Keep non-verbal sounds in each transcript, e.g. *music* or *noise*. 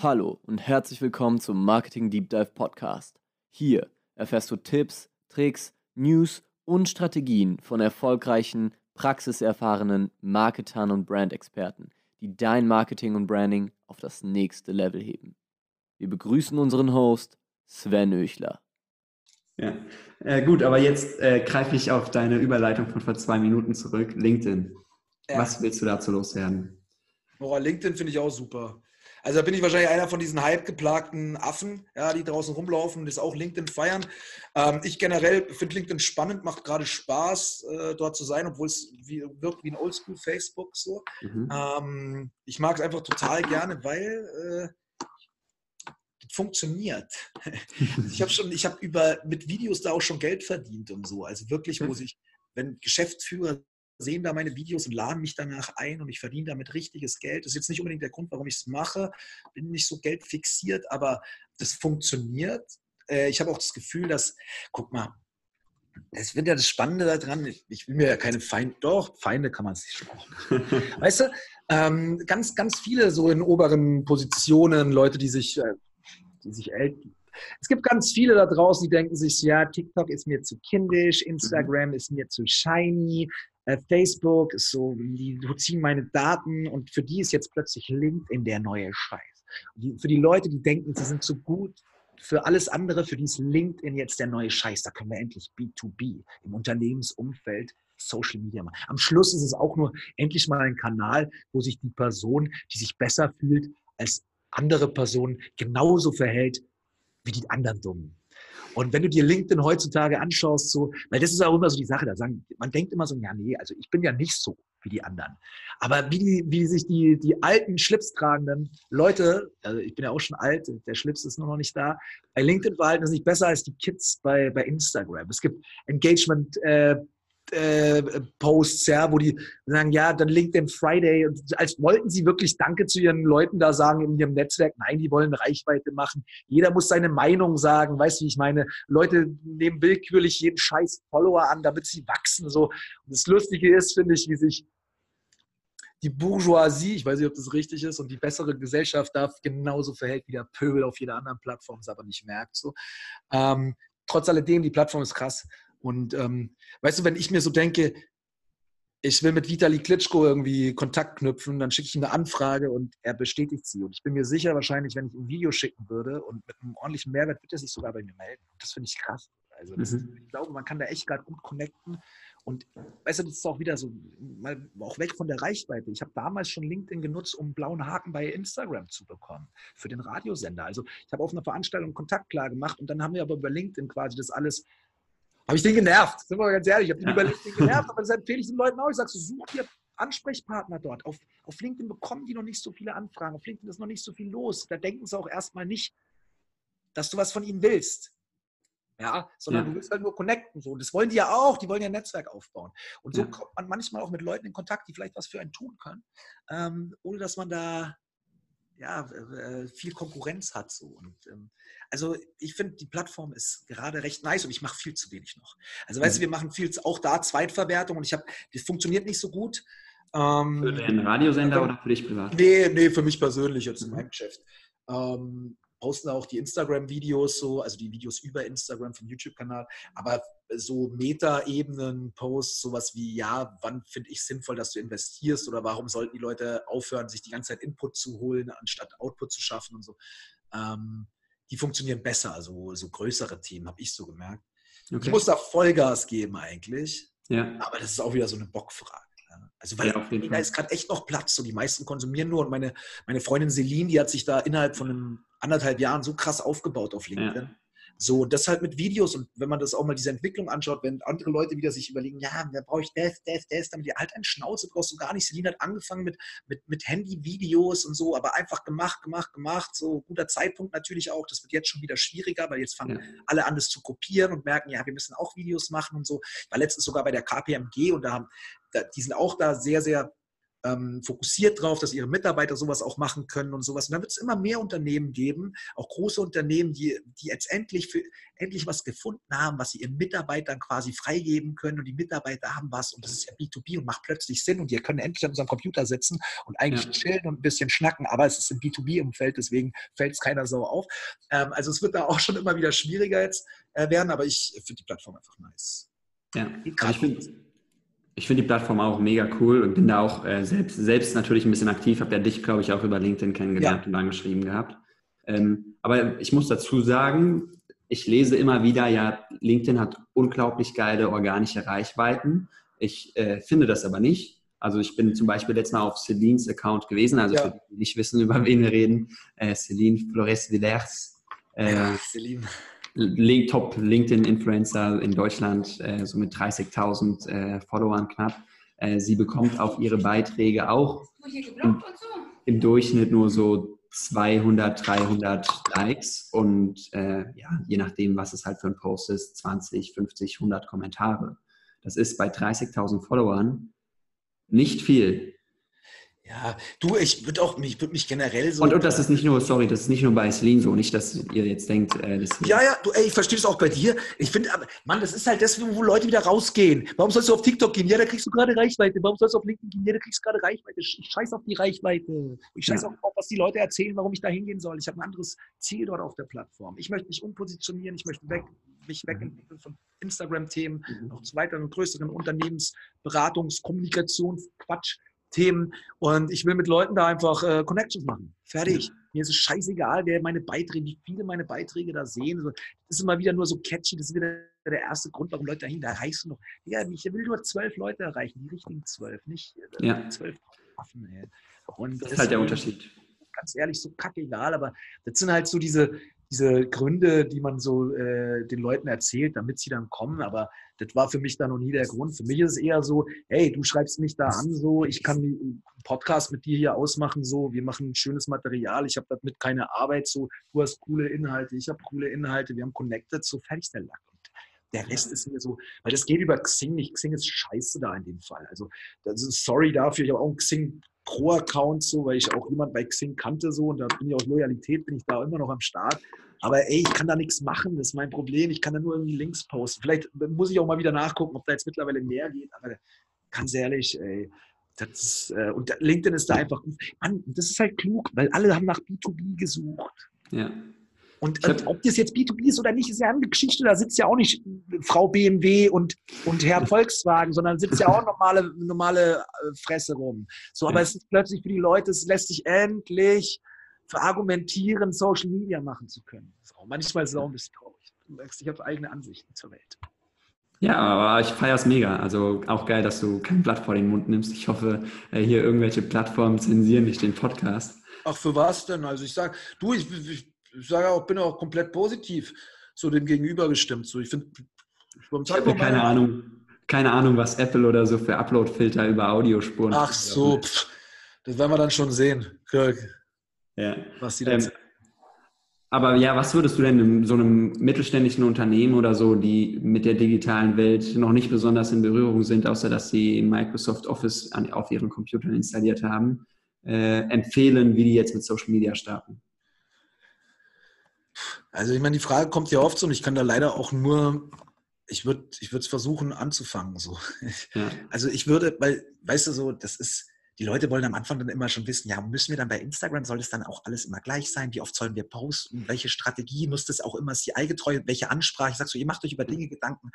Hallo und herzlich willkommen zum Marketing Deep Dive Podcast. Hier erfährst du Tipps, Tricks, News und Strategien von erfolgreichen, praxiserfahrenen Marketern und Brandexperten, die dein Marketing und Branding auf das nächste Level heben. Wir begrüßen unseren Host Sven Öchler. Ja, äh, gut, aber jetzt äh, greife ich auf deine Überleitung von vor zwei Minuten zurück. LinkedIn. Ja. Was willst du dazu loswerden? Boah, LinkedIn finde ich auch super. Also da bin ich wahrscheinlich einer von diesen hype-geplagten Affen, ja, die draußen rumlaufen und das auch LinkedIn feiern. Ähm, ich generell finde LinkedIn spannend, macht gerade Spaß, äh, dort zu sein, obwohl es wie, wirkt wie ein Oldschool Facebook so. Mhm. Ähm, ich mag es einfach total gerne, weil äh, funktioniert. *laughs* ich habe schon, ich habe über mit Videos da auch schon Geld verdient und so. Also wirklich, wo sich, wenn Geschäftsführer sehen da meine Videos und laden mich danach ein und ich verdiene damit richtiges Geld. Das ist jetzt nicht unbedingt der Grund, warum ich es mache. Bin nicht so geldfixiert, aber das funktioniert. Äh, ich habe auch das Gefühl, dass, guck mal, das wird ja das Spannende daran. Ich, will mir ja keine Feinde, doch, Feinde kann man sich schon auch. *laughs* weißt du, ähm, ganz, ganz viele so in oberen Positionen, Leute, die sich, äh, die sich es gibt ganz viele da draußen, die denken sich, ja, TikTok ist mir zu kindisch, Instagram mhm. ist mir zu shiny, äh, Facebook ist so, die ziehen meine Daten und für die ist jetzt plötzlich LinkedIn der neue Scheiß. Die, für die Leute, die denken, sie sind zu gut für alles andere, für die ist LinkedIn jetzt der neue Scheiß. Da können wir endlich B2B im Unternehmensumfeld Social Media machen. Am Schluss ist es auch nur endlich mal ein Kanal, wo sich die Person, die sich besser fühlt als andere Personen, genauso verhält wie die anderen Dummen. Und wenn du dir LinkedIn heutzutage anschaust, so, weil das ist auch immer so die Sache, da sagen, man denkt immer so, ja, nee, also ich bin ja nicht so wie die anderen. Aber wie, wie sich die, die alten Schlipstragenden Leute, also ich bin ja auch schon alt, der Schlips ist nur noch nicht da, bei LinkedIn verhalten sich besser als die Kids bei, bei Instagram. Es gibt Engagement, äh, Posts, ja, wo die sagen, ja, dann LinkedIn Friday, und als wollten sie wirklich Danke zu ihren Leuten da sagen in ihrem Netzwerk. Nein, die wollen Reichweite machen. Jeder muss seine Meinung sagen. Weißt du, wie ich meine? Leute nehmen willkürlich jeden scheiß Follower an, damit sie wachsen. So. Und das Lustige ist, finde ich, wie sich die Bourgeoisie, ich weiß nicht, ob das richtig ist, und die bessere Gesellschaft da genauso verhält wie der Pöbel auf jeder anderen Plattform, es aber nicht merkt. So. Ähm, trotz alledem, die Plattform ist krass. Und ähm, weißt du, wenn ich mir so denke, ich will mit Vitali Klitschko irgendwie Kontakt knüpfen, dann schicke ich ihm eine Anfrage und er bestätigt sie. Und ich bin mir sicher, wahrscheinlich, wenn ich ihm ein Video schicken würde und mit einem ordentlichen Mehrwert, wird er sich sogar bei mir melden. Das finde ich krass. Also mhm. ich glaube, man kann da echt gerade gut connecten. Und weißt du, das ist auch wieder so, mal auch weg von der Reichweite. Ich habe damals schon LinkedIn genutzt, um einen blauen Haken bei Instagram zu bekommen für den Radiosender. Also ich habe auf einer Veranstaltung Kontakt klar gemacht und dann haben wir aber über LinkedIn quasi das alles habe ich den genervt, sind wir mal ganz ehrlich. Ich habe den über genervt, aber das empfehle ich den Leuten auch. Ich sage so, such dir Ansprechpartner dort. Auf, auf LinkedIn bekommen die noch nicht so viele Anfragen. Auf LinkedIn ist noch nicht so viel los. Da denken sie auch erstmal nicht, dass du was von ihnen willst. Ja, sondern ja. du willst halt nur connecten. So. Und das wollen die ja auch, die wollen ja ein Netzwerk aufbauen. Und so ja. kommt man manchmal auch mit Leuten in Kontakt, die vielleicht was für einen tun können, ähm, ohne dass man da ja, äh, viel Konkurrenz hat. So. Und, ähm, also ich finde, die Plattform ist gerade recht nice und ich mache viel zu wenig noch. Also weißt du, mhm. wir machen viel, auch da Zweitverwertung und ich habe, das funktioniert nicht so gut. Ähm, für den Radiosender oder für dich privat? Nee, nee, für mich persönlich jetzt in mhm. meinem Geschäft. Ähm, posten auch die Instagram-Videos so, also die Videos über Instagram vom YouTube-Kanal, aber so Meta-Ebenen-Posts, sowas wie, ja, wann finde ich sinnvoll, dass du investierst oder warum sollten die Leute aufhören, sich die ganze Zeit Input zu holen, anstatt Output zu schaffen und so. Ähm, die funktionieren besser, also so größere Themen, habe ich so gemerkt. Okay. Ich muss da Vollgas geben eigentlich, ja. aber das ist auch wieder so eine Bockfrage. Also weil ja, da ist gerade echt noch Platz. So die meisten konsumieren nur und meine, meine Freundin Celine, die hat sich da innerhalb von einem anderthalb Jahren so krass aufgebaut auf LinkedIn. Ja. So, das halt mit Videos und wenn man das auch mal diese Entwicklung anschaut, wenn andere Leute wieder sich überlegen, ja, da brauche ich das, das, das, damit die halt ein Schnauze brauchst du gar nicht. Celine hat angefangen mit, mit, mit Handy-Videos und so, aber einfach gemacht, gemacht, gemacht. So guter Zeitpunkt natürlich auch. Das wird jetzt schon wieder schwieriger, weil jetzt fangen ja. alle an, das zu kopieren und merken, ja, wir müssen auch Videos machen und so. Ich war letztens sogar bei der KPMG und da haben, die sind auch da sehr, sehr ähm, fokussiert drauf, dass ihre Mitarbeiter sowas auch machen können und sowas. Und dann wird es immer mehr Unternehmen geben, auch große Unternehmen, die, die jetzt endlich, für, endlich was gefunden haben, was sie ihren Mitarbeitern quasi freigeben können und die Mitarbeiter haben was und das ist ja B2B und macht plötzlich Sinn und wir können endlich an unserem Computer sitzen und eigentlich ja. chillen und ein bisschen schnacken, aber es ist im B2B-Umfeld, deswegen fällt es keiner so auf. Ähm, also es wird da auch schon immer wieder schwieriger jetzt äh, werden, aber ich finde die Plattform einfach nice. Ja, ich finde ich finde die Plattform auch mega cool und bin da auch äh, selbst, selbst natürlich ein bisschen aktiv. Habe ja dich, glaube ich, auch über LinkedIn kennengelernt ja. und angeschrieben gehabt. Ähm, aber ich muss dazu sagen, ich lese immer wieder, ja, LinkedIn hat unglaublich geile organische Reichweiten. Ich äh, finde das aber nicht. Also ich bin zum Beispiel letztes Mal auf Celines Account gewesen, also ja. für die, die nicht wissen, *laughs* über wen wir reden, äh, Celine Flores Villers. Äh, ja, Celine. Link, Top LinkedIn-Influencer in Deutschland, äh, so mit 30.000 äh, Followern knapp. Äh, sie bekommt auf ihre Beiträge auch im, im, Durchschnitt nur so 200, 300 Likes und äh, ja, je nachdem, was es halt für ein Post ist, 20, 50, 100 Kommentare. Das ist bei 30.000 Followern nicht viel. Ja, du, ich würde auch mich, würd mich generell so. Und, und das ist nicht nur, sorry, das ist nicht nur bei Celine so, nicht, dass ihr jetzt denkt, äh, das Ja, ja, du, ey, ich verstehe es auch bei dir. Ich finde, Mann, das ist halt deswegen, wo Leute wieder rausgehen. Warum sollst du auf TikTok gehen? Ja, da kriegst du gerade Reichweite. Warum sollst du auf LinkedIn gehen? Ja, da kriegst du gerade Reichweite. Ich scheiß auf die Reichweite. Ich scheiß ja. auch auf, was die Leute erzählen, warum ich da hingehen soll. Ich habe ein anderes Ziel dort auf der Plattform. Ich möchte mich umpositionieren, ich möchte weg, mich mhm. wegentwickeln von Instagram-Themen, mhm. auch zu weiteren größeren Unternehmensberatungs-, Kommunikations-, Quatsch. Themen und ich will mit Leuten da einfach äh, Connections machen. Fertig. Mir ist es scheißegal, wer meine Beiträge, wie viele meine Beiträge da sehen. das ist immer wieder nur so catchy. Das ist wieder der erste Grund, warum Leute dahin, da erreichst du noch. Ja, ich will nur zwölf Leute erreichen, die richtigen zwölf, nicht äh, ja. zwölf Affen. Und das ist halt der Unterschied. Ganz ehrlich, so kackegal, aber das sind halt so diese, diese Gründe, die man so äh, den Leuten erzählt, damit sie dann kommen. Aber das war für mich da noch nie der Grund. Für mich ist es eher so, hey, du schreibst mich da an, so, ich kann einen Podcast mit dir hier ausmachen, so, wir machen schönes Material, ich habe damit keine Arbeit, so, du hast coole Inhalte, ich habe coole Inhalte, wir haben connected, so fertig der Lack. Und der Rest ist mir so, weil das geht über Xing nicht. Xing ist scheiße da in dem Fall. Also, ist sorry dafür, ich habe auch einen Xing Pro-Account so, weil ich auch jemand bei Xing kannte so und da bin ich aus Loyalität, bin ich da immer noch am Start. Aber ey, ich kann da nichts machen, das ist mein Problem. Ich kann da nur irgendwie Links posten. Vielleicht muss ich auch mal wieder nachgucken, ob da jetzt mittlerweile mehr geht, aber ganz ehrlich, ey, ist, äh, und LinkedIn ist da einfach, Mann, das ist halt klug, weil alle haben nach B2B gesucht. Ja. Und hab, ob das jetzt B2B ist oder nicht, ist ja eine Geschichte. Da sitzt ja auch nicht Frau BMW und, und Herr *laughs* Volkswagen, sondern sitzt ja auch normale, normale äh, Fresse rum. So, aber ja. es ist plötzlich für die Leute, es lässt sich endlich verargumentieren, Social Media machen zu können. So, manchmal ist es auch ein bisschen traurig. Du merkst, ich habe eigene Ansichten zur Welt. Ja, aber ich feiere es mega. Also auch geil, dass du kein Blatt vor den Mund nimmst. Ich hoffe, äh, hier irgendwelche Plattformen zensieren nicht den Podcast. Ach, für was denn? Also ich sage, du, ich, ich ich sage auch, bin auch komplett positiv so dem Gegenüber gestimmt. So, ich finde, ich habe keine Ahnung, keine Ahnung, was Apple oder so für Upload-Filter über Audiospuren. Ach so, pff, das werden wir dann schon sehen, Kirk. Ja. Was die ähm, aber ja, was würdest du denn in so einem mittelständischen Unternehmen oder so, die mit der digitalen Welt noch nicht besonders in Berührung sind, außer dass sie Microsoft Office an, auf ihren Computern installiert haben, äh, empfehlen, wie die jetzt mit Social Media starten? Also ich meine, die Frage kommt ja oft so und ich kann da leider auch nur, ich würde ich es versuchen anzufangen. So. Ja. Also ich würde, weil, weißt du so, das ist, die Leute wollen am Anfang dann immer schon wissen, ja, müssen wir dann bei Instagram, soll das dann auch alles immer gleich sein? Wie oft sollen wir posten? Welche Strategie muss das auch immer CI-getreu? Welche Ansprache? Ich sage so, ihr macht euch über Dinge Gedanken.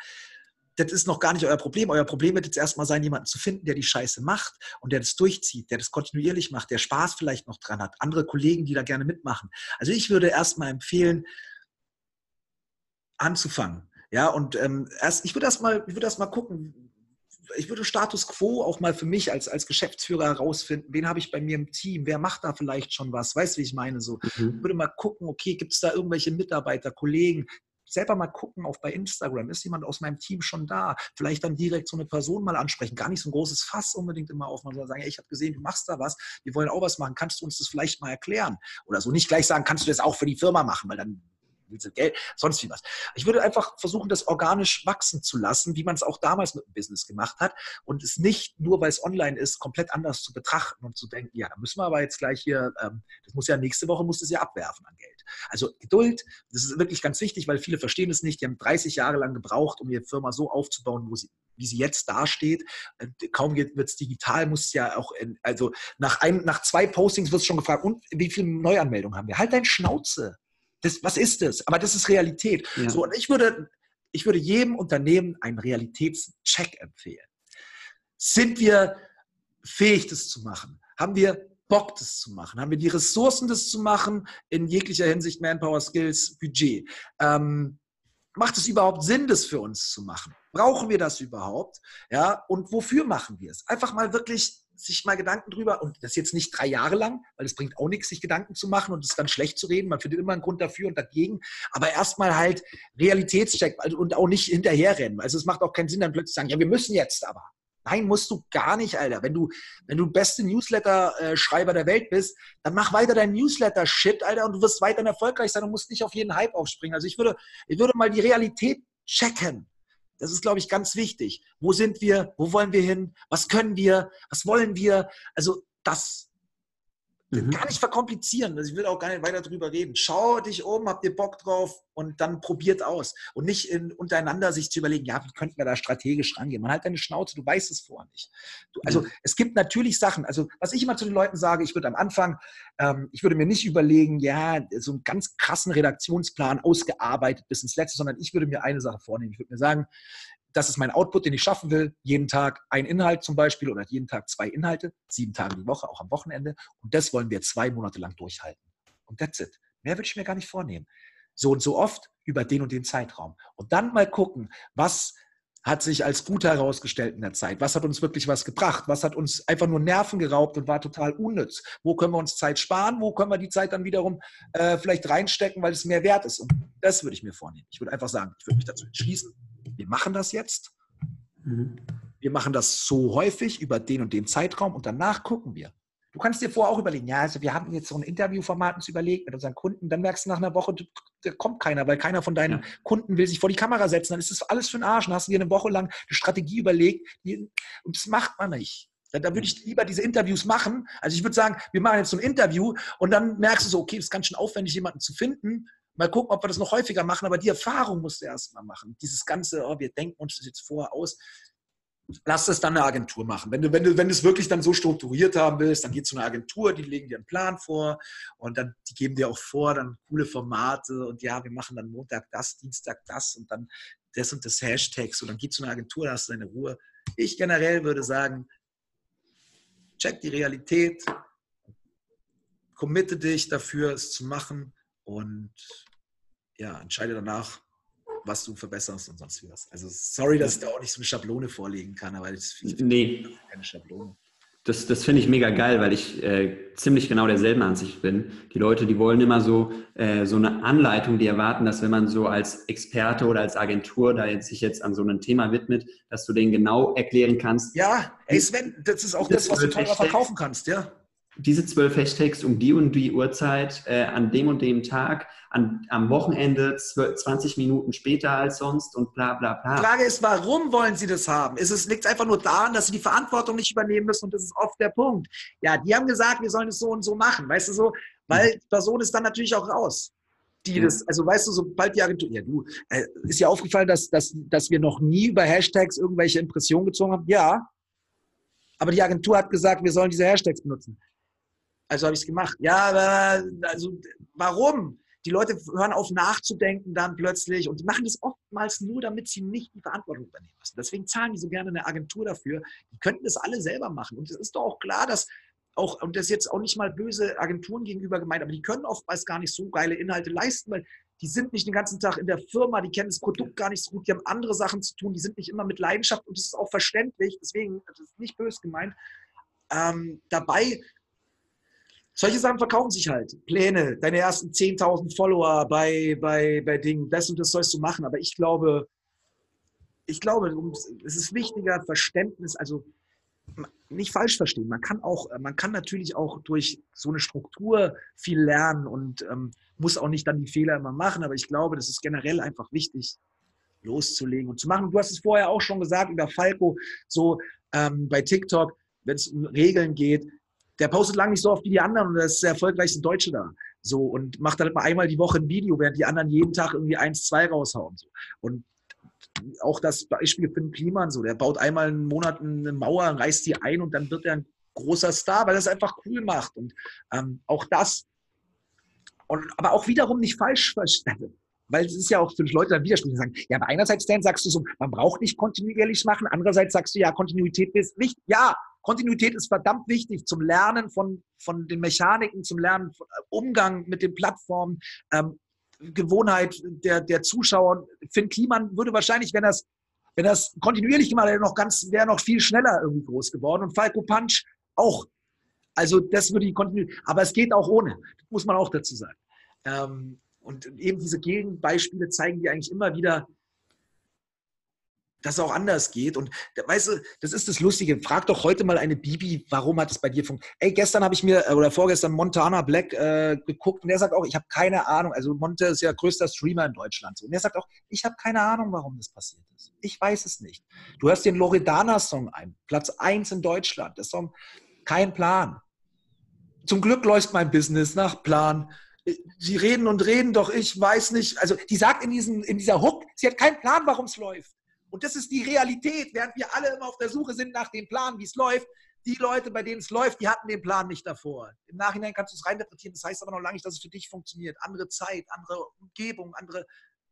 Das ist noch gar nicht euer Problem. Euer Problem wird jetzt erstmal sein, jemanden zu finden, der die Scheiße macht und der das durchzieht, der das kontinuierlich macht, der Spaß vielleicht noch dran hat. Andere Kollegen, die da gerne mitmachen. Also ich würde erstmal empfehlen, anzufangen. Ja, und ähm, erst, ich würde erst mal, ich würde gucken, ich würde Status Quo auch mal für mich als, als Geschäftsführer herausfinden, wen habe ich bei mir im Team, wer macht da vielleicht schon was, weißt du, wie ich meine? So, mhm. Ich würde mal gucken, okay, gibt es da irgendwelche Mitarbeiter, Kollegen, selber mal gucken, auch bei Instagram, ist jemand aus meinem Team schon da? Vielleicht dann direkt so eine Person mal ansprechen, gar nicht so ein großes Fass unbedingt immer aufmachen, sondern sagen, hey, ich habe gesehen, du machst da was, wir wollen auch was machen, kannst du uns das vielleicht mal erklären? Oder so nicht gleich sagen, kannst du das auch für die Firma machen, weil dann willst du Geld, sonst wie was. Ich würde einfach versuchen, das organisch wachsen zu lassen, wie man es auch damals mit dem Business gemacht hat und es nicht nur, weil es online ist, komplett anders zu betrachten und zu denken, ja, da müssen wir aber jetzt gleich hier, ähm, das muss ja nächste Woche, muss das ja abwerfen an Geld. Also Geduld, das ist wirklich ganz wichtig, weil viele verstehen es nicht. Die haben 30 Jahre lang gebraucht, um ihre Firma so aufzubauen, wo sie wie sie jetzt dasteht. Äh, kaum wird es digital, muss es ja auch, in, also nach, ein, nach zwei Postings wird es schon gefragt, und wie viele Neuanmeldungen haben wir? Halt dein Schnauze. Das, was ist das? Aber das ist Realität. Ja. So, und ich würde, ich würde jedem Unternehmen einen Realitätscheck empfehlen. Sind wir fähig, das zu machen? Haben wir Bock, das zu machen? Haben wir die Ressourcen, das zu machen? In jeglicher Hinsicht Manpower, Skills, Budget. Ähm, macht es überhaupt Sinn, das für uns zu machen? Brauchen wir das überhaupt? Ja, und wofür machen wir es? Einfach mal wirklich sich mal Gedanken drüber und das jetzt nicht drei Jahre lang, weil es bringt auch nichts, sich Gedanken zu machen und es dann schlecht zu reden. Man findet immer einen Grund dafür und dagegen. Aber erstmal halt Realitätscheck und auch nicht hinterherrennen. Also es macht auch keinen Sinn, dann plötzlich zu sagen, ja, wir müssen jetzt aber. Nein, musst du gar nicht, Alter. Wenn du, wenn du beste Newsletter-Schreiber der Welt bist, dann mach weiter dein Newsletter-Shit, Alter, und du wirst weiterhin erfolgreich sein und musst nicht auf jeden Hype aufspringen. Also ich würde, ich würde mal die Realität checken. Das ist, glaube ich, ganz wichtig. Wo sind wir? Wo wollen wir hin? Was können wir? Was wollen wir? Also das Mhm. Gar nicht verkomplizieren. Also ich will auch gar nicht weiter drüber reden. Schau dich um, habt ihr Bock drauf und dann probiert aus. Und nicht in, untereinander sich zu überlegen, ja, wie könnten wir da strategisch rangehen? Man hat deine Schnauze, du weißt es vorher nicht. Du, also mhm. es gibt natürlich Sachen, also was ich immer zu den Leuten sage, ich würde am Anfang, ähm, ich würde mir nicht überlegen, ja, so einen ganz krassen Redaktionsplan ausgearbeitet bis ins Letzte, sondern ich würde mir eine Sache vornehmen. Ich würde mir sagen, das ist mein Output, den ich schaffen will. Jeden Tag ein Inhalt zum Beispiel oder jeden Tag zwei Inhalte, sieben Tage die Woche, auch am Wochenende. Und das wollen wir zwei Monate lang durchhalten. Und that's it. Mehr würde ich mir gar nicht vornehmen. So und so oft über den und den Zeitraum. Und dann mal gucken, was hat sich als gut herausgestellt in der Zeit? Was hat uns wirklich was gebracht? Was hat uns einfach nur Nerven geraubt und war total unnütz? Wo können wir uns Zeit sparen? Wo können wir die Zeit dann wiederum äh, vielleicht reinstecken, weil es mehr wert ist? Und das würde ich mir vornehmen. Ich würde einfach sagen, ich würde mich dazu entschließen, wir machen das jetzt. Mhm. Wir machen das so häufig über den und den Zeitraum und danach gucken wir. Du kannst dir vorher auch überlegen, ja, also wir haben jetzt so ein Interviewformat uns überlegt mit unseren Kunden, dann merkst du nach einer Woche, da kommt keiner, weil keiner von deinen ja. Kunden will sich vor die Kamera setzen, dann ist das alles für den Arsch. Dann hast du dir eine Woche lang eine Strategie überlegt und das macht man nicht. Da, da, würde ich lieber diese Interviews machen. Also ich würde sagen, wir machen jetzt so ein Interview und dann merkst du so, okay, das ist ganz schön aufwendig, jemanden zu finden. Mal gucken, ob wir das noch häufiger machen, aber die Erfahrung musst du erst mal machen. Dieses ganze, oh, wir denken uns das jetzt vorher aus. Lass das dann eine Agentur machen. Wenn du, wenn du, wenn du es wirklich dann so strukturiert haben willst, dann geht zu einer Agentur, die legen dir einen Plan vor und dann, die geben dir auch vor, dann coole Formate und ja, wir machen dann Montag das, Dienstag das und dann das und das Hashtags und dann geht zu einer Agentur, da hast du deine Ruhe. Ich generell würde sagen, check die Realität, committe dich dafür, es zu machen und ja, entscheide danach, was du verbesserst und sonst was. Also sorry, dass ich da auch nicht so eine Schablone vorlegen kann, aber das ist nee. keine Schablone. Das, das finde ich mega geil, weil ich äh, ziemlich genau derselben Ansicht bin. Die Leute, die wollen immer so, äh, so eine Anleitung, die erwarten, dass wenn man so als Experte oder als Agentur da jetzt sich jetzt an so einem Thema widmet, dass du denen genau erklären kannst. Ja, ey Sven, das ist auch das, was du teurer verkaufen kannst, ja diese zwölf Hashtags um die und die Uhrzeit, äh, an dem und dem Tag, an, am Wochenende 12, 20 Minuten später als sonst und bla bla bla. Die Frage ist, warum wollen Sie das haben? Ist es, liegt einfach nur daran, dass Sie die Verantwortung nicht übernehmen müssen und das ist oft der Punkt. Ja, die haben gesagt, wir sollen es so und so machen, weißt du so, weil die Person ist dann natürlich auch raus. Die das, also weißt du, sobald die Agentur, ja du, äh, ist ja aufgefallen, dass, dass, dass wir noch nie über Hashtags irgendwelche Impressionen gezogen haben. Ja, aber die Agentur hat gesagt, wir sollen diese Hashtags benutzen. Also habe ich es gemacht. Ja, aber also warum? Die Leute hören auf nachzudenken dann plötzlich und die machen das oftmals nur, damit sie nicht die Verantwortung übernehmen müssen. Deswegen zahlen die so gerne eine Agentur dafür. Die könnten das alle selber machen. Und es ist doch auch klar, dass auch, und das ist jetzt auch nicht mal böse Agenturen gegenüber gemeint, aber die können oftmals gar nicht so geile Inhalte leisten, weil die sind nicht den ganzen Tag in der Firma, die kennen das Produkt gar nicht so gut, die haben andere Sachen zu tun, die sind nicht immer mit Leidenschaft und das ist auch verständlich, deswegen, das ist nicht böse gemeint. Ähm, dabei solche Sachen verkaufen sich halt. Pläne, deine ersten 10.000 Follower bei, bei, bei Dingen, das und das sollst du machen. Aber ich glaube, ich glaube, es ist wichtiger Verständnis, also nicht falsch verstehen. Man kann auch, man kann natürlich auch durch so eine Struktur viel lernen und ähm, muss auch nicht dann die Fehler immer machen, aber ich glaube, das ist generell einfach wichtig, loszulegen und zu machen. Du hast es vorher auch schon gesagt über Falco, so ähm, bei TikTok, wenn es um Regeln geht, der postet lang nicht so oft wie die anderen und das ist der erfolgreichste Deutsche da. So und macht dann mal einmal die Woche ein Video, während die anderen jeden Tag irgendwie eins, zwei raushauen. So. Und auch das Beispiel Finn Kliman so, der baut einmal einen Monat eine Mauer, reißt die ein und dann wird er ein großer Star, weil er es einfach cool macht. Und ähm, auch das, und, aber auch wiederum nicht falsch verstanden. Weil es ist ja auch für Leute dann widersprüchlich sagen, ja, aber einerseits Dan, sagst du so, man braucht nicht kontinuierlich machen, andererseits sagst du, ja, Kontinuität ist wichtig. Ja, Kontinuität ist verdammt wichtig zum Lernen von, von den Mechaniken, zum Lernen äh, Umgang mit den Plattformen, ähm, Gewohnheit der, der Zuschauer. Finn Kliman würde wahrscheinlich, wenn das, wenn das kontinuierlich gemacht hätte, noch ganz, wäre noch viel schneller irgendwie groß geworden. Und Falco Punch auch. Also das würde ich kontinuierlich, aber es geht auch ohne. Das muss man auch dazu sagen. Ähm, und eben diese Gegenbeispiele zeigen dir eigentlich immer wieder, dass es auch anders geht. Und weißt du, das ist das Lustige. Frag doch heute mal eine Bibi, warum hat es bei dir funktioniert? Ey, gestern habe ich mir, äh, oder vorgestern Montana Black äh, geguckt und der sagt auch, ich habe keine Ahnung. Also Monte ist ja größter Streamer in Deutschland. Und der sagt auch, ich habe keine Ahnung, warum das passiert ist. Ich weiß es nicht. Du hörst den Loredana-Song ein, Platz 1 in Deutschland. Das Song, kein Plan. Zum Glück läuft mein Business nach Plan. Sie reden und reden, doch ich weiß nicht. Also die sagt in, diesen, in dieser Hook, sie hat keinen Plan, warum es läuft. Und das ist die Realität, während wir alle immer auf der Suche sind nach dem Plan, wie es läuft. Die Leute, bei denen es läuft, die hatten den Plan nicht davor. Im Nachhinein kannst du es reininterpretieren. Das heißt aber noch lange nicht, dass es für dich funktioniert. Andere Zeit, andere Umgebung, andere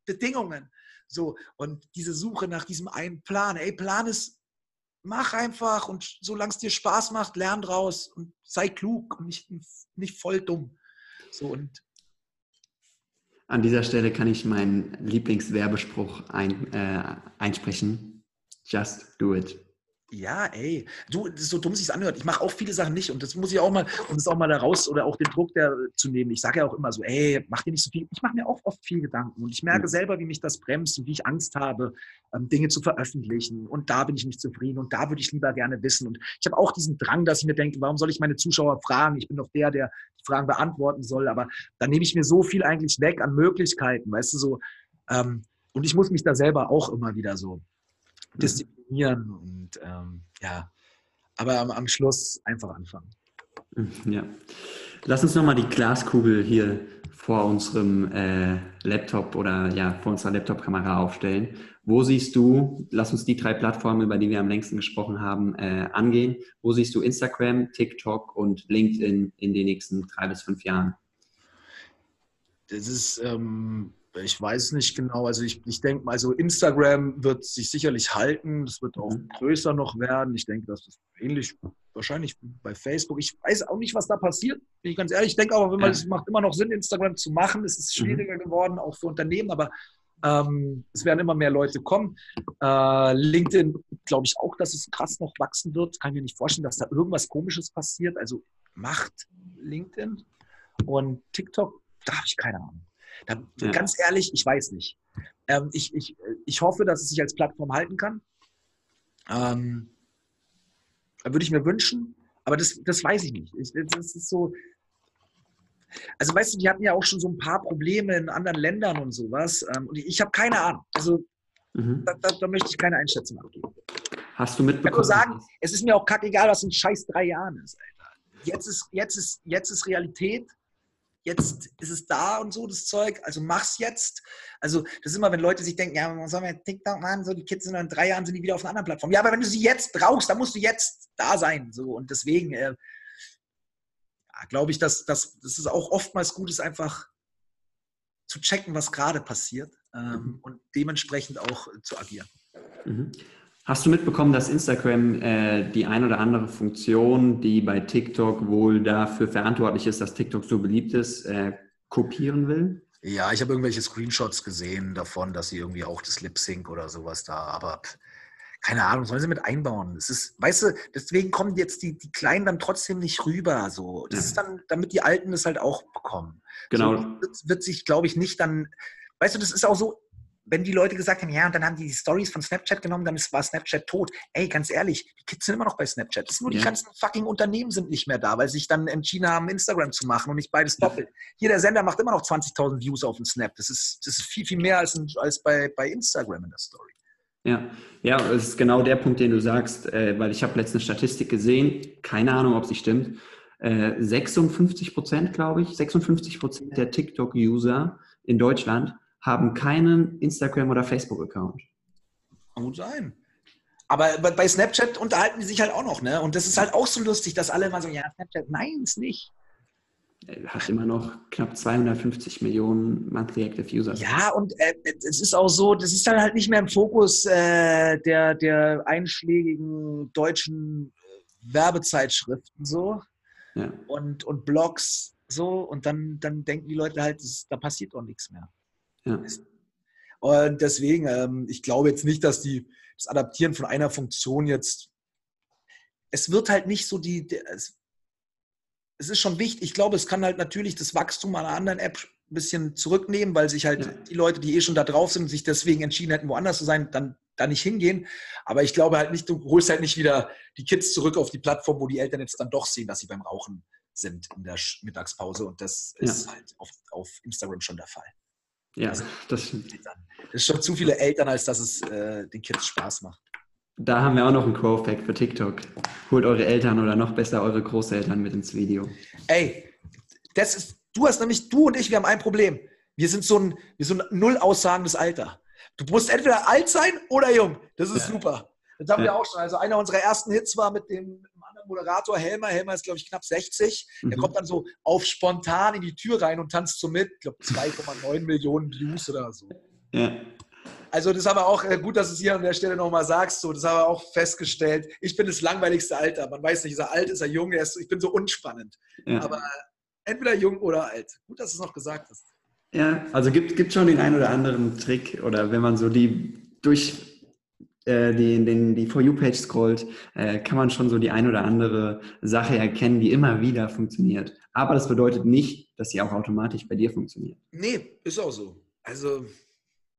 Bedingungen. So, und diese Suche nach diesem einen Plan. Ey, Plan ist, mach einfach und solange es dir Spaß macht, lern draus und sei klug und nicht, nicht voll dumm. So und an dieser Stelle kann ich meinen Lieblingswerbespruch ein, äh, einsprechen. Just do it. Ja, ey, du, so dumm, sich anhört. Ich mache auch viele Sachen nicht und das muss ich auch mal, um das auch mal da raus oder auch den Druck der, zu nehmen. Ich sage ja auch immer so, ey, mach dir nicht so viel. Ich mache mir auch oft viel Gedanken und ich merke mhm. selber, wie mich das bremst und wie ich Angst habe, ähm, Dinge zu veröffentlichen. Und da bin ich nicht zufrieden und da würde ich lieber gerne wissen. Und ich habe auch diesen Drang, dass ich mir denke, warum soll ich meine Zuschauer fragen? Ich bin doch der, der die Fragen beantworten soll. Aber dann nehme ich mir so viel eigentlich weg an Möglichkeiten, weißt du, so. Ähm, und ich muss mich da selber auch immer wieder so mhm. Disziplinieren und ähm, ja, aber am, am, Schluss einfach anfangen. Ja. Lass uns nochmal die Glaskugel hier vor unserem äh, Laptop oder ja, vor unserer Laptop-Kamera aufstellen. Wo siehst du, lass uns die drei Plattformen, über die wir am längsten gesprochen haben, äh, angehen. Wo siehst du Instagram, TikTok und LinkedIn in den nächsten drei bis fünf Jahren? Das ist ähm, ich weiß nicht genau. Also ich, ich denke mal, also Instagram wird sich sicherlich halten. Das wird auch mhm. größer noch werden. Ich denke, dass das ähnlich wahrscheinlich bei Facebook. Ich weiß auch nicht, was da passiert. Bin ich ganz ehrlich. Ich denke aber, wenn man, es macht immer noch Sinn, Instagram zu machen. Es ist mhm. schwieriger geworden, auch für Unternehmen. Aber ähm, es werden immer mehr Leute kommen. Äh, LinkedIn glaube ich auch, dass es krass noch wachsen wird. Kann mir nicht vorstellen, dass da irgendwas Komisches passiert. Also macht LinkedIn und TikTok, da habe ich keine Ahnung. Da, ja. Ganz ehrlich, ich weiß nicht. Ähm, ich, ich, ich hoffe, dass es sich als Plattform halten kann. Ähm, würde ich mir wünschen, aber das, das weiß ich nicht. Ich, das ist so. Also weißt du, die hatten ja auch schon so ein paar Probleme in anderen Ländern und sowas. Ähm, und ich, ich habe keine Ahnung. Also mhm. da, da, da, möchte ich keine Einschätzung abgeben. Hast du mitbekommen? Ich kann nur sagen, es ist mir auch kackegal, was in scheiß drei Jahren ist, Alter. Jetzt ist, jetzt ist, jetzt ist Realität jetzt ist es da und so, das Zeug, also mach's jetzt. Also das ist immer, wenn Leute sich denken, ja, was soll man TikTok machen, so die Kids sind in drei Jahren sind die wieder auf einer anderen Plattform. Ja, aber wenn du sie jetzt brauchst, dann musst du jetzt da sein. So und deswegen äh, ja, glaube ich, dass, dass, dass es auch oftmals gut ist, einfach zu checken, was gerade passiert ähm, mhm. und dementsprechend auch zu agieren. Mhm. Hast du mitbekommen, dass Instagram äh, die ein oder andere Funktion, die bei TikTok wohl dafür verantwortlich ist, dass TikTok so beliebt ist, äh, kopieren will? Ja, ich habe irgendwelche Screenshots gesehen davon, dass sie irgendwie auch das Lip Sync oder sowas da, aber keine Ahnung, sollen sie mit einbauen. Es ist, weißt du, deswegen kommen jetzt die, die Kleinen dann trotzdem nicht rüber. So. Das ja. ist dann, damit die Alten es halt auch bekommen. Genau. So, wird, wird sich, glaube ich, nicht dann, weißt du, das ist auch so, wenn die Leute gesagt haben, ja, und dann haben die die Stories von Snapchat genommen, dann war Snapchat tot. Ey, ganz ehrlich, die Kids sind immer noch bei Snapchat. Das ist nur die ganzen fucking Unternehmen sind nicht mehr da, weil sie sich dann entschieden haben, Instagram zu machen und nicht beides doppelt. Hier, der Sender macht immer noch 20.000 Views auf den Snap. Das ist, das ist viel, viel mehr als, als bei, bei Instagram in der Story. Ja, ja, das ist genau der Punkt, den du sagst, äh, weil ich habe letztens Statistik gesehen, keine Ahnung, ob sie stimmt. Äh, 56 Prozent, glaube ich, 56 Prozent der TikTok-User in Deutschland haben keinen Instagram- oder Facebook-Account. Kann gut sein. Aber bei Snapchat unterhalten die sich halt auch noch, ne? Und das ist halt auch so lustig, dass alle immer so, ja, Snapchat, nein, ist nicht. Hat immer noch knapp 250 Millionen Monthly Active Users. Ja, und äh, es ist auch so, das ist dann halt nicht mehr im Fokus äh, der, der einschlägigen deutschen äh, Werbezeitschriften so ja. und, und Blogs so. Und dann, dann denken die Leute halt, das, da passiert auch nichts mehr. Ja. Und deswegen, ähm, ich glaube jetzt nicht, dass die, das Adaptieren von einer Funktion jetzt, es wird halt nicht so die, es, es ist schon wichtig, ich glaube, es kann halt natürlich das Wachstum einer anderen App ein bisschen zurücknehmen, weil sich halt ja. die Leute, die eh schon da drauf sind sich deswegen entschieden hätten, woanders zu sein, dann da nicht hingehen. Aber ich glaube halt nicht, du holst halt nicht wieder die Kids zurück auf die Plattform, wo die Eltern jetzt dann doch sehen, dass sie beim Rauchen sind in der Mittagspause. Und das ja. ist halt auf, auf Instagram schon der Fall. Ja, also, das stimmt. Es ist schon zu viele Eltern, als dass es äh, den Kids Spaß macht. Da haben wir auch noch einen Quo-Fact für TikTok. Holt eure Eltern oder noch besser eure Großeltern mit ins Video. Ey, das ist, du hast nämlich, du und ich, wir haben ein Problem. Wir sind so ein, wir sind ein null aussagendes Alter. Du musst entweder alt sein oder jung. Das ist ja. super. Das haben ja. wir auch schon. Also einer unserer ersten Hits war mit dem anderen Moderator Helmer. Helmer ist, glaube ich, knapp 60. Mhm. Der kommt dann so auf spontan in die Tür rein und tanzt so mit. Ich glaube, 2,9 *laughs* Millionen Views oder so. Ja. Also das haben wir auch, äh, gut, dass du es hier an der Stelle nochmal sagst, so, das haben wir auch festgestellt. Ich bin das langweiligste Alter. Man weiß nicht, ist er alt, ist er jung, ist, ich bin so unspannend. Ja. Aber entweder jung oder alt. Gut, dass du es noch gesagt hast. Ja, also gibt, gibt schon den einen oder anderen Trick oder wenn man so die durch äh, die, den, die For You-Page scrollt, äh, kann man schon so die ein oder andere Sache erkennen, die immer wieder funktioniert. Aber das bedeutet nicht, dass sie auch automatisch bei dir funktioniert. Nee, ist auch so. Also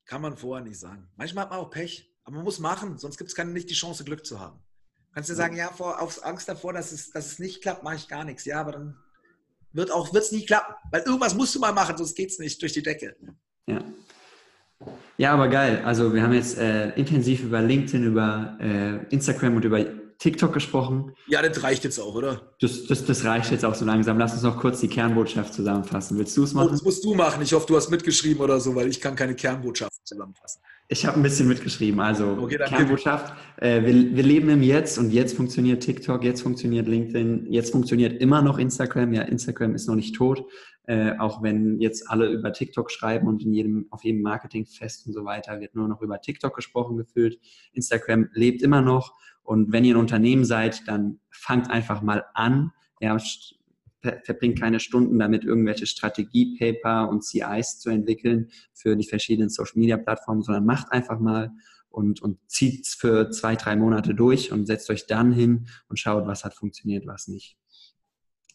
kann man vorher nicht sagen. Manchmal hat man auch Pech, aber man muss machen, sonst gibt es nicht die Chance, Glück zu haben. Kannst du sagen, ja, vor, auf Angst davor, dass es, dass es nicht klappt, mache ich gar nichts. Ja, aber dann wird auch wird's nie klappen, weil irgendwas musst du mal machen, sonst geht es nicht durch die Decke. Ja. Ja, aber geil. Also wir haben jetzt äh, intensiv über LinkedIn, über äh, Instagram und über TikTok gesprochen. Ja, das reicht jetzt auch, oder? Das, das, das reicht jetzt auch so langsam. Lass uns noch kurz die Kernbotschaft zusammenfassen. Willst du es machen? Oh, das musst du machen. Ich hoffe, du hast mitgeschrieben oder so, weil ich kann keine Kernbotschaft zusammenfassen. Ich habe ein bisschen mitgeschrieben. Also okay, Kernbotschaft, äh, wir, wir leben im Jetzt und jetzt funktioniert TikTok, jetzt funktioniert LinkedIn, jetzt funktioniert immer noch Instagram. Ja, Instagram ist noch nicht tot. Äh, auch wenn jetzt alle über TikTok schreiben und in jedem, auf jedem Marketingfest und so weiter wird nur noch über TikTok gesprochen gefühlt. Instagram lebt immer noch. Und wenn ihr ein Unternehmen seid, dann fangt einfach mal an. Ja, verbringt keine Stunden damit, irgendwelche Strategiepaper und CIs zu entwickeln für die verschiedenen Social-Media-Plattformen, sondern macht einfach mal und, und zieht es für zwei, drei Monate durch und setzt euch dann hin und schaut, was hat funktioniert, was nicht.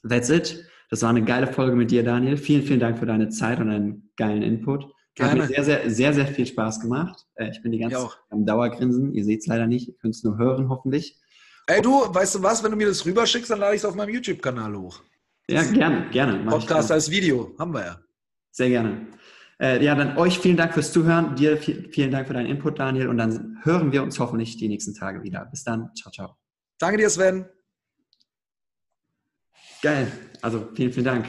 That's it. Das war eine geile Folge mit dir, Daniel. Vielen, vielen Dank für deine Zeit und deinen geilen Input. Gerne. Hat mir sehr, sehr, sehr, sehr viel Spaß gemacht. Äh, ich bin die ganze Zeit am Dauergrinsen. Ihr seht es leider nicht. Ihr könnt es nur hören, hoffentlich. Ey, du, weißt du was? Wenn du mir das rüberschickst, dann lade ich es auf meinem YouTube-Kanal hoch. Ja, gerne, gerne. Podcast als Video, haben wir ja. Sehr gerne. Äh, ja, dann euch vielen Dank fürs Zuhören. Dir viel, vielen Dank für deinen Input, Daniel. Und dann hören wir uns hoffentlich die nächsten Tage wieder. Bis dann. Ciao, ciao. Danke dir, Sven. Geil. Also vielen, vielen Dank.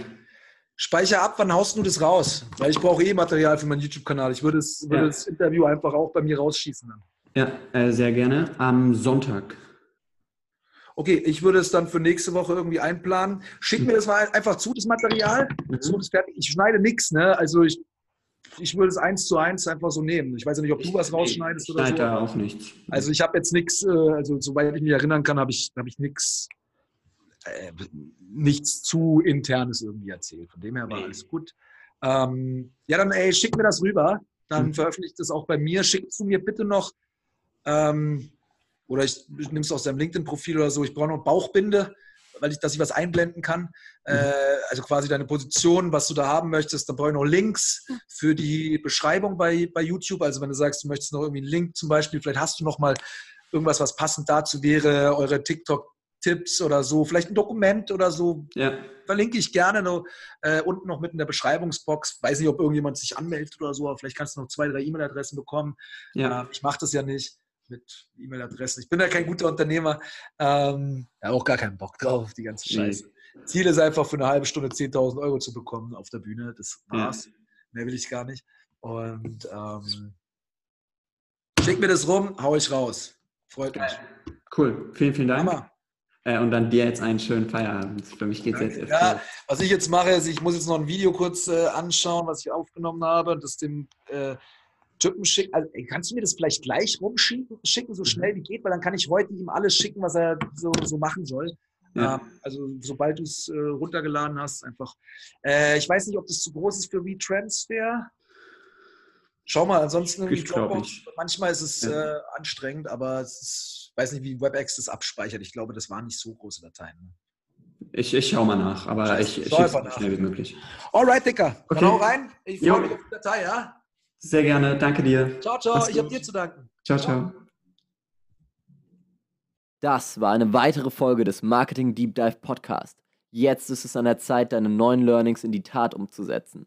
Speicher ab, wann haust du das raus? Weil ich brauche eh Material für meinen YouTube-Kanal. Ich würde, es, würde ja. das Interview einfach auch bei mir rausschießen. Dann. Ja, äh, sehr gerne. Am Sonntag. Okay, ich würde es dann für nächste Woche irgendwie einplanen. Schick mir das mal einfach zu, das Material. Mhm. So, das fertig. Ich schneide nichts, ne? Also ich, ich würde es eins zu eins einfach so nehmen. Ich weiß ja nicht, ob du was rausschneidest ich oder so. da auch nichts. Also ich habe jetzt nichts, äh, also soweit ich mich erinnern kann, habe ich, hab ich nichts äh, nichts zu Internes irgendwie erzählt. Von dem her war nee. alles gut. Ähm, ja, dann ey, schick mir das rüber. Dann mhm. veröffentliche ich das auch bei mir. Schickst du mir bitte noch, ähm, oder ich, ich nehme es aus deinem LinkedIn-Profil oder so, ich brauche noch Bauchbinde weil ich, dass ich was einblenden kann. Mhm. Äh, also quasi deine Position, was du da haben möchtest. Dann brauche ich noch Links für die Beschreibung bei, bei YouTube. Also wenn du sagst, du möchtest noch irgendwie einen Link zum Beispiel, vielleicht hast du noch mal irgendwas, was passend dazu wäre, eure TikTok Tipps oder so, vielleicht ein Dokument oder so, ja. verlinke ich gerne noch, äh, unten noch mit in der Beschreibungsbox. Weiß nicht, ob irgendjemand sich anmeldet oder so, aber vielleicht kannst du noch zwei, drei E-Mail-Adressen bekommen. Ja. Äh, ich mache das ja nicht mit E-Mail-Adressen. Ich bin ja kein guter Unternehmer. Ähm, ja, auch gar keinen Bock drauf, die ganze Scheiße. Nee. Ziel ist einfach für eine halbe Stunde 10.000 Euro zu bekommen auf der Bühne. Das war's. Ja. Mehr will ich gar nicht. Und ähm, schick mir das rum, hau ich raus. Freut mich. Cool. Vielen, vielen Dank. Hammer. Äh, und dann dir jetzt einen schönen Feierabend. Für mich geht es jetzt erst Ja, was ich jetzt mache, ist, ich muss jetzt noch ein Video kurz äh, anschauen, was ich aufgenommen habe und das dem äh, Typen schicken. Also, kannst du mir das vielleicht gleich rumschicken, schicken, so schnell wie geht, weil dann kann ich heute ihm alles schicken, was er so, so machen soll. Ja. Ähm, also sobald du es äh, runtergeladen hast, einfach. Äh, ich weiß nicht, ob das zu groß ist für WeTransfer. Schau mal, ansonsten ich Dropbox, manchmal ist es ja. äh, anstrengend, aber es ist, weiß nicht, wie WebEx das abspeichert. Ich glaube, das waren nicht so große Dateien. Ne? Ich, ich schau mal nach, aber Scheiße, ich, ich schicke so schnell wie möglich. Alright, Dicker. Okay. Dann hau rein. Ich freue mich auf die Datei, ja? Sehr gerne. Danke dir. Ciao, ciao. Mach's ich habe dir zu danken. Ciao, ciao. Das war eine weitere Folge des Marketing Deep Dive Podcast. Jetzt ist es an der Zeit, deine neuen Learnings in die Tat umzusetzen.